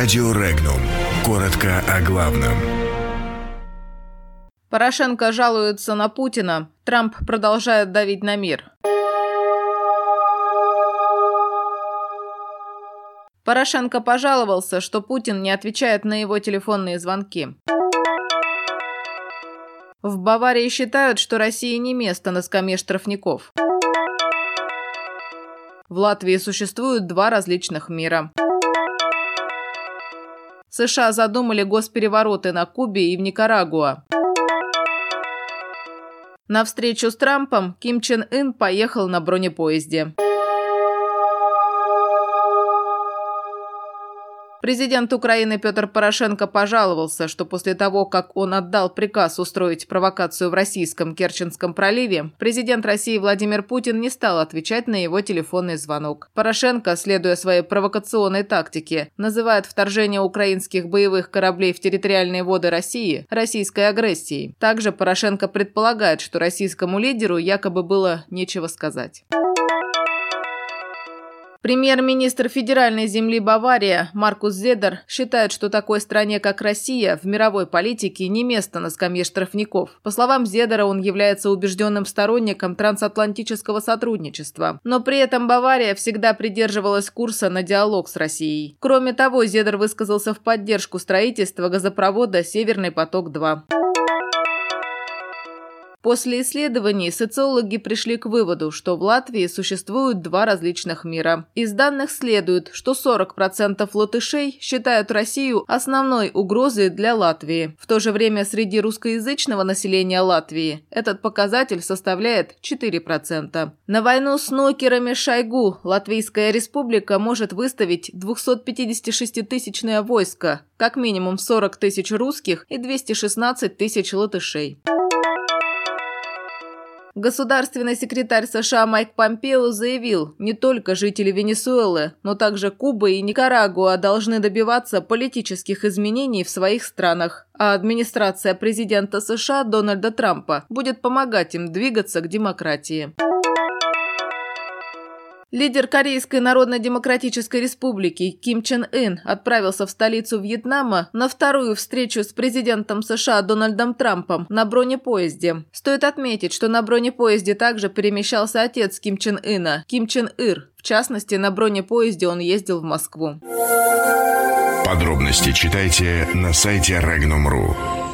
Радио Регнум. Коротко о главном. Порошенко жалуется на Путина. Трамп продолжает давить на мир. Порошенко пожаловался, что Путин не отвечает на его телефонные звонки. В Баварии считают, что Россия не место на скамье штрафников. В Латвии существуют два различных мира. США задумали госперевороты на Кубе и в Никарагуа. На встречу с Трампом Ким Чен Ын поехал на бронепоезде. Президент Украины Петр Порошенко пожаловался, что после того, как он отдал приказ устроить провокацию в российском Керченском проливе, президент России Владимир Путин не стал отвечать на его телефонный звонок. Порошенко, следуя своей провокационной тактике, называет вторжение украинских боевых кораблей в территориальные воды России российской агрессией. Также Порошенко предполагает, что российскому лидеру якобы было нечего сказать. Премьер-министр федеральной земли Бавария Маркус Зедер считает, что такой стране, как Россия, в мировой политике не место на скамье штрафников. По словам Зедера, он является убежденным сторонником трансатлантического сотрудничества. Но при этом Бавария всегда придерживалась курса на диалог с Россией. Кроме того, Зедер высказался в поддержку строительства газопровода «Северный поток-2». После исследований социологи пришли к выводу, что в Латвии существуют два различных мира. Из данных следует, что 40% латышей считают Россию основной угрозой для Латвии. В то же время среди русскоязычного населения Латвии этот показатель составляет 4%. На войну с нокерами Шойгу Латвийская республика может выставить 256-тысячное войско, как минимум 40 тысяч русских и 216 тысяч латышей. Государственный секретарь США Майк Помпео заявил, не только жители Венесуэлы, но также Кубы и Никарагуа должны добиваться политических изменений в своих странах, а администрация президента США Дональда Трампа будет помогать им двигаться к демократии. Лидер Корейской Народно-Демократической Республики Ким Чен Ын отправился в столицу Вьетнама на вторую встречу с президентом США Дональдом Трампом на бронепоезде. Стоит отметить, что на бронепоезде также перемещался отец Ким Чен Ына, Ким Чен Ир. В частности, на бронепоезде он ездил в Москву. Подробности читайте на сайте Regnum.ru.